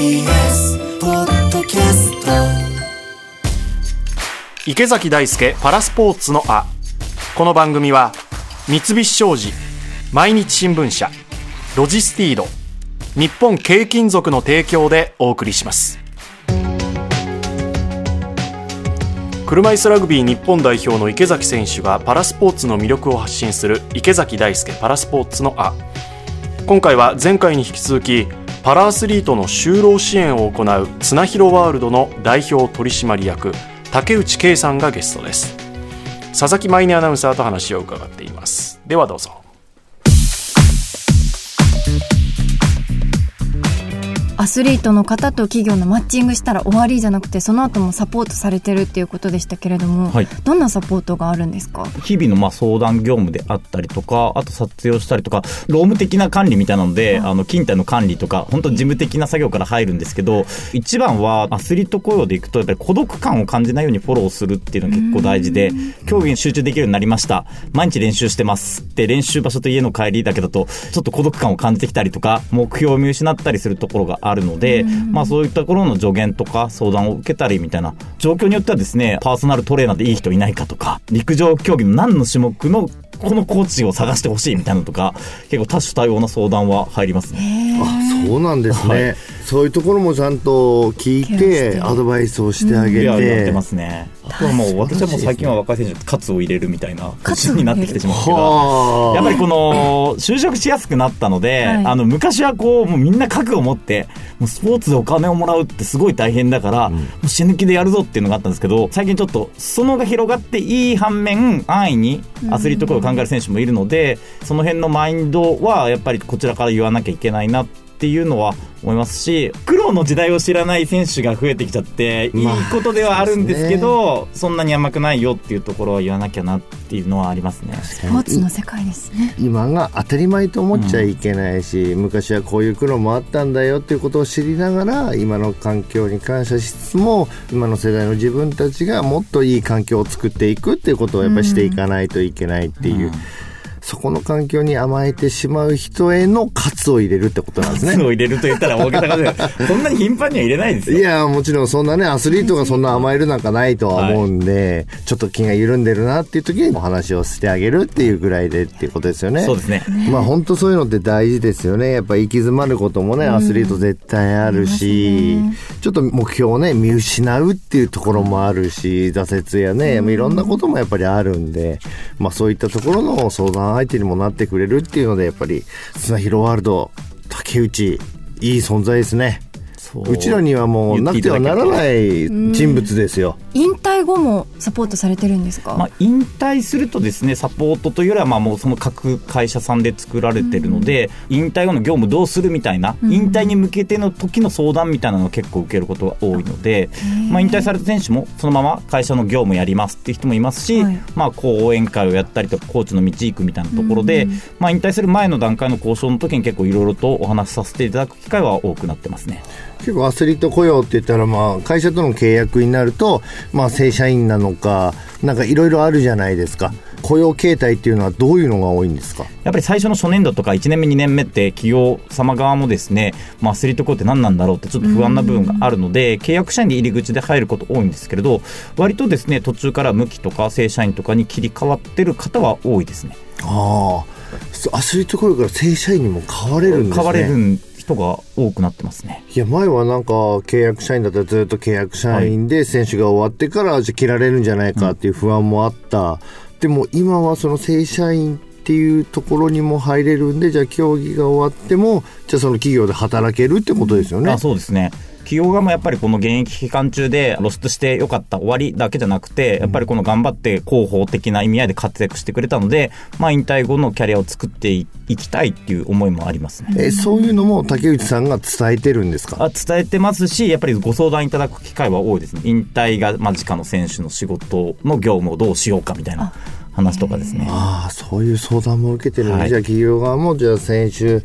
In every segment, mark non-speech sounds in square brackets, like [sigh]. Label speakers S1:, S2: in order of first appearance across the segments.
S1: TBS ポッドキャスト
S2: 池崎大輔パラスポーツのあ。この番組は三菱商事毎日新聞社ロジスティード日本軽金属の提供でお送りします。車椅子ラグビー日本代表の池崎選手がパラスポーツの魅力を発信する池崎大輔パラスポーツのあ。今回は前回に引き続きパラアスリートの就労支援を行う綱広ワールドの代表取締役竹内圭さんがゲストです。佐々木舞音アナウンサーと話を伺っています。ではどうぞ。
S3: アスリートの方と企業のマッチングしたら終わりじゃなくてその後もサポートされてるっていうことでしたけれども、
S4: はい。
S3: どんなサポートがあるんですか？
S4: 日々のまあ相談業務であったりとか、あと撮影をしたりとか、労務的な管理みたいなので、あの、勤怠の管理とか、本当事務的な作業から入るんですけど、一番はアスリート雇用でいくと、やっぱり孤独感を感じないようにフォローするっていうのが結構大事で、競技に集中できるようになりました。毎日練習してます。で、練習場所と家の帰りだけだと、ちょっと孤独感を感じてきたりとか、目標を見失ったりするところがあるので、まあそういったところの助言とか相談を受けたりみたいな、状況によってはですね、パーソナルトレーナーでいい人いないかとか、陸上競技の何の種目のこのコーチを探してほしいみたいなのとか、結構多種多様な相談は入りますね。
S5: あそうなんですね、
S4: はい
S5: そういうところもちゃんと聞い
S3: て
S5: てアドバイスをしてあげ
S4: いや、やって
S5: て、
S4: ますね。あとはもう、私はもう最近は若い選手にカツを入れるみたいな、
S3: カツを入れる
S4: になってきてしまうんですけど。
S5: はあ。
S4: やっぱりこの、就職しやすくなったので、
S3: はい。
S4: あの、昔はこう、もうみんな覚悟を持って、もうスポーツでお金をもらうってすごい大変だから、もう死ぬ気でやるぞっていうのがあったんですけど、最近ちょっと、裾野が広がっていい反面、安易にアスリートを考える選手もいるので、その辺のマインドは、やっぱりこちらから言わなきゃいけないなっていうのは思いますし、苦労の時代を知らない選手が増えてきちゃって、いいことではあるんですけど、そんなに甘くないよっていうところは言わなきゃなっていうのはありますね。
S3: スポーツの世界ですね。
S5: 今が当たり前と思っちゃいけないし、昔はこういう苦労もあったんだよっていうことを知りながら今の環境に感謝しつつも今の世代の自分たちがもっといい環境を作っていくっていうことをやっぱりしていかないといけないっていう、そこの環境に甘えてしまう人への喝を入れるってことなんですね。
S4: を入れると言ったら大げさかもしれないそんなに頻繁には入れないですよ。
S5: いや、もちろんそんなね、アスリートがそんな甘えるなんかないとは思うんで、ちょっと気が緩んでるなっていう時にお話をしてあげるっていうぐらいでっていうことですよね。
S4: そうですね。
S5: まあ本当そういうのって大事ですよね。やっぱ行き詰まることもね、アスリート絶対あるし、ちょっと目標をね、見失うっていうところもあるし、挫折やね、いろんなこともやっぱりあるんで、まあそういったところの相談相手にもなってくれるっていうので、やっぱり、綱広ワールド、竹内、いい存在ですね。
S4: そう。
S5: うちらにはもうなくてはならない人物ですよ。
S3: 引退後もサポートされてるんですか、
S4: まあ、引退するとですね、サポートというよりは、まあもうその各会社さんで作られてるので、引退後の業務どうするみたいな、引退に向けての時の相談みたいなのを結構受けることが多いので、まあ引退された選手もそのまま会社の業務やりますっていう人もいますし、
S3: はい。
S4: まあ講演会をやったりとか、コーチの道行くみたいなところで、まあ引退する前の段階の交渉の時に結構いろいろとお話しさせていただく機会は多くなってますね。
S5: 結構アスリート雇用って言ったら、まあ、会社との契約になると、まあ、正社員なのか、なんかいろいろあるじゃないですか。雇用形態っていうのはどういうのが多いんですか？
S4: やっぱり最初の初年度とか1年目2年目って企業様側もですね、まあ、アスリートコーって何なんだろうってちょっと不安な部分があるので、契約社員で入り口で入ること多いんですけれど、割とですね、途中から無期とか正社員とかに切り替わってる方は多いですね。
S5: ああ。アスリート雇用から正社員にも変われるんですね。
S4: 変われる人が多くなってますね。
S5: いや、前はなんか、契約社員だったらずっと契約社員で、選手が終わってから、じゃあ切られるんじゃないかっていう不安もあった。でも今はその正社員っていうところにも入れるんで、じゃあ競技が終わっても、じゃあその企業で働けるってことですよね。
S4: あそうですね。企業側もやっぱりこの現役期間中で露出してよかった終わりだけじゃなくて、やっぱりこの頑張って広報的な意味合いで活躍してくれたので、まあ引退後のキャリアを作っていきたいっていう思いもありますね。
S5: えそういうのも竹内さんが伝えてるんですか？
S4: あ伝えてますし、やっぱりご相談いただく機会は多いですね。引退が間近の選手の仕事の業務をどうしようかみたいな話とかですね。
S5: ああ、そういう相談も受けてるんで、
S4: はい
S5: じゃあ企業側も、じゃあ選手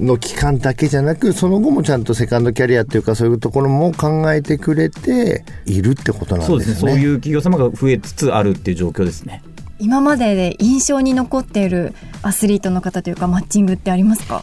S5: の期間だけじゃなく、その後もちゃんとセカンドキャリアっていうか、そういうところも考えてくれているってことなん
S4: そう
S5: でね。
S4: ですすね。そういう企業様が増えつつあるっていう状況ですね。
S3: 今までで印象に残っているアスリートの方というかマッチングってありますか？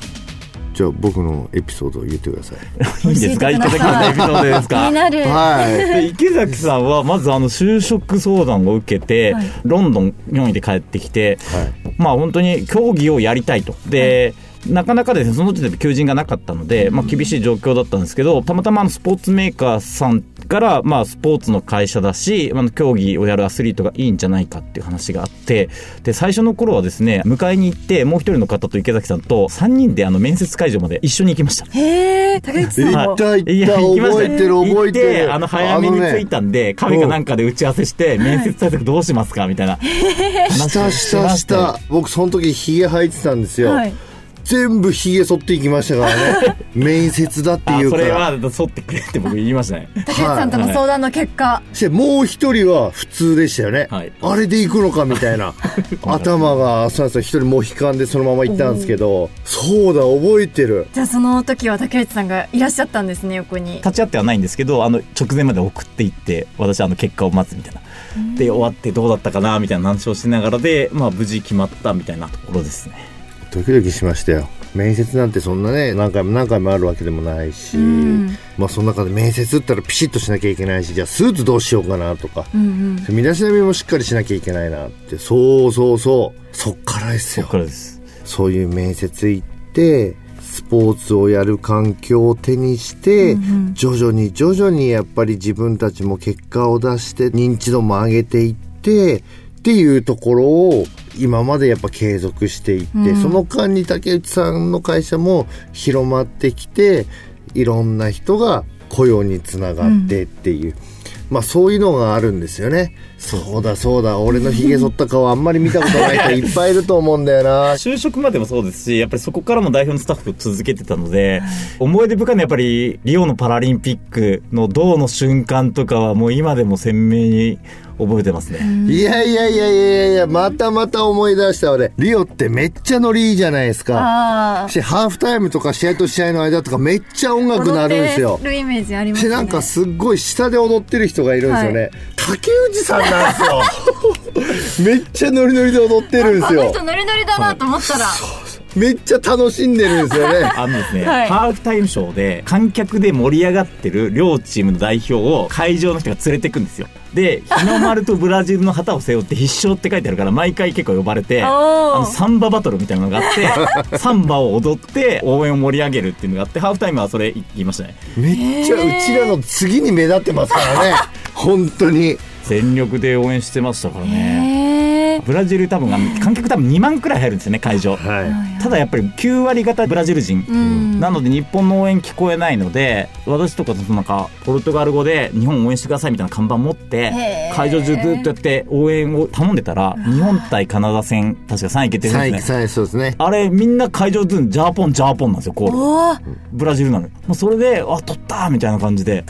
S5: じゃあ僕のエピソードを言ってください。
S4: いいですか？池崎さんのエピソードですか
S3: 気になる。
S5: はい。
S4: で池崎さんはまずあの就職相談を受けて、
S3: はい
S4: ロンドン4位で帰ってきて、
S5: はい。
S4: まあ本当に競技をやりたいと。で、なかなかですね、その時点で求人がなかったので、まあ厳しい状況だったんですけど、たまたまあのスポーツメーカーさんから、まあスポーツの会社だし、あの競技をやるアスリートがいいんじゃないかっていう話があって、で、最初の頃はですね、迎えに行って、もう一人の方と池崎さんと3人であの面接会場まで一緒に行きました。
S3: へえ、竹内さんも。
S5: 行った行
S4: いや
S5: った、
S4: 行きました
S5: 覚えてる覚えてる。
S4: あの、早めに着いたんで、カフェかなんかで打ち合わせして、面接対策どうしますかみたいな。
S5: したしたし
S4: よ
S5: た。僕その時ヒゲ生えてたんですよ。
S3: はい。
S5: 全部ヒゲ剃っていきましたからね。[laughs] 面接だっていうから。
S4: は、剃ってくれって僕言いましたね。
S3: 竹内さんとの相談の結果。
S5: してもう一人は普通でしたよね。
S4: はい
S5: あれで行くのかみたいな。[laughs] 頭が、そうで。一人モヒカンでそのまま行ったんですけど、そうだ、覚えてる。
S3: じゃあその時は竹内さんがいらっしゃったんですね、横に。
S4: 立ち会ってはないんですけど、あの、直前まで送っていって、私あの結果を待つみたいな。で、終わってどうだったかなみたいな話をしながらで、まあ無事決まったみたいなところですね。
S5: ドキドキしましたよ。面接なんてそんなね、何回も何回もあるわけでもないし、
S3: ん。
S5: まあその中で面接ったらピシッとしなきゃいけないし、じゃあスーツどうしようかなとか、
S3: うんうん。
S5: 身だしなみもしっかりしなきゃいけないなって、そうそうそう、そっからですよ。
S4: そ
S5: ういう面接行って、スポーツをやる環境を手にして、徐々に徐々にやっぱり自分たちも結果を出して認知度も上げていって、っていうところを今までやっぱ継続していって、その間に竹内さんの会社も広まってきて、いろんな人が雇用につながってっていう。まあそういうのがあるんですよね。そうだそうだ、俺の髭剃った顔あんまり見たことない人 [laughs] いっぱいいると思うんだよな。
S4: 就職までもそうですし、やっぱりそこからも代表のスタッフを続けてたので、思い出深いのはやっぱりリオのパラリンピックの銅の瞬間とかはもう今でも鮮明に覚えてますね。
S5: いやいやいやいやいや、またまた思い出した俺。リオってめっちゃノリいいじゃないですか。してハーフタイムとか試合と試合の間とかめっちゃ音楽鳴るんですよ
S3: 踊っ。てるイメージありますね。
S5: なんかすっごい下で踊ってる人がいるんですよね。
S3: は
S5: 竹内さんなんですよ。[laughs] めっちゃノリノリで踊ってるんですよ
S3: あの人。ノリノリだなと思ったら。
S5: めっちゃ楽しんでるんですよね。[laughs]
S4: あのですね、
S3: はい
S4: ハーフタイムショーで観客で盛り上がってる両チームの代表を会場の人が連れてくんですよ。で、日の丸とブラジルの旗を背負って必勝って書いてあるから毎回結構呼ばれて、あのサンババトルみたいなのがあって、[laughs] サンバを踊って応援を盛り上げるっていうのがあって、ハーフタイムはそれ言いましたね。
S5: めっちゃうちらの次に目立ってますからね。[laughs] 本当に。
S4: 全力で応援してましたからね。ブラジル多分観客多分2万くらい入るんですよね、会場。
S5: はい。
S4: ただやっぱり9割方ブラジル人。
S3: うん。
S4: なので日本の応援聞こえないので私とかとなんかポルトガル語で日本応援してくださいみたいな看板持って会場中ずっとやって応援を頼んでたら日本対カナダ戦確か3位決定戦
S5: 3位、
S4: ですね
S5: 3位、そうですね。
S4: あれみんな会場ずんジャーポンジャーポンなんですよコールブラジルなのよもうそれであ取ったみたいな感じで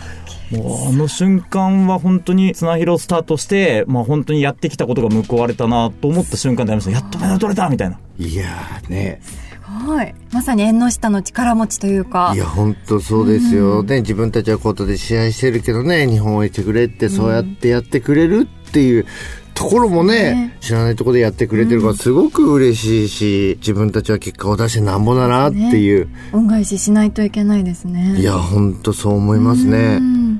S4: もうあの瞬間は本当に綱広スタートして、まあ、本当にやってきたことが報われたなと思った瞬間でありましたやっとメダル取れたみたいない
S5: やーね。
S3: はい。まさに縁の下の力持ちというか
S5: い。や、本当そうですよ。ね、自分たちはコートで試合してるけどね、日本をいてくれって、そうやってやってくれるっていうところもね、知らないところでやってくれてるから、すごく嬉しいし、自分たちは結果を出してなんぼだなっていう。
S3: 恩返ししないといけないですね。
S5: いや、本当そう思いますね
S3: ん。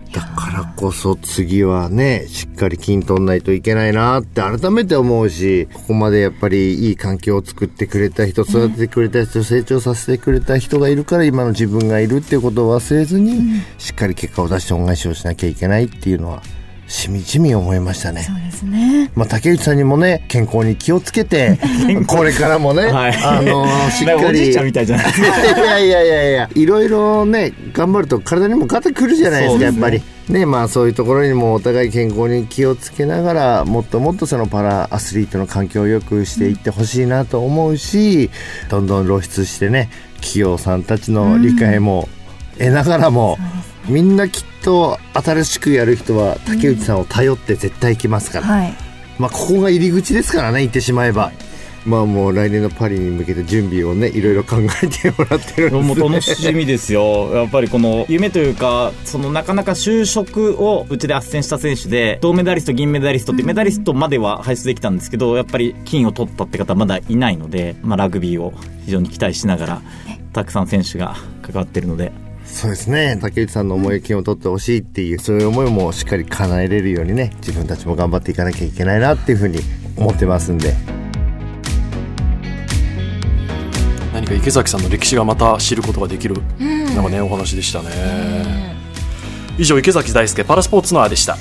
S5: こそ次はね、しっかり金取んないといけないなって改めて思うし、ここまでやっぱりいい環境を作ってくれた人、育ててくれた人、成長させてくれた人がいるから今の自分がいるっていうことを忘れずに、しっかり結果を出して恩返しをしなきゃいけないっていうのは、しみじみ思いましたね
S3: そ。うですね。
S5: まあ、竹内さんにもね、健康に気をつけて、[laughs] これからもね、
S4: はい
S5: あの [laughs] ーしっかり。
S4: かおじいちゃんみたいじゃないですか [laughs]
S5: いやいやいやいや、いろいろね、頑張ると体にもガタくるじゃないですか、やっぱり。ね、まあそういうところにもお互い健康に気をつけながら、もっともっとそのパラアスリートの環境を良くしていってほしいなと思うし、どんどん露出してね、企業さんたちの理解も得ながらも、みんなきっと新しくやる人は竹内さんを頼って絶対来ますから。
S3: はい。
S5: まあ、ここが入り口ですからね、言ってしまえば。まあもう来年のパリに向けて準備をね、いろいろ考えてもらってるん
S4: もう
S5: です、ね。
S4: 楽しみですよ。やっぱりこの夢というか、そのなかなか就職をうちで斡旋した選手で、銅メダリスト、銀メダリストってメダリストまでは輩出できたんですけど、やっぱり金を取ったって方はまだいないので、まあラグビーを非常に期待しながらたくさん選手が関わってるので
S5: そうですね。竹内さんの思い金を取ってほしいっていうそういう思いもしっかり叶えれるようにね自分たちも頑張っていかなきゃいけないなっていうふうに思ってますんで。
S2: 何か池崎さんの歴史がまた知ることができる、なんかねお話でしたね、以上池崎大輔パラスポーツのあでした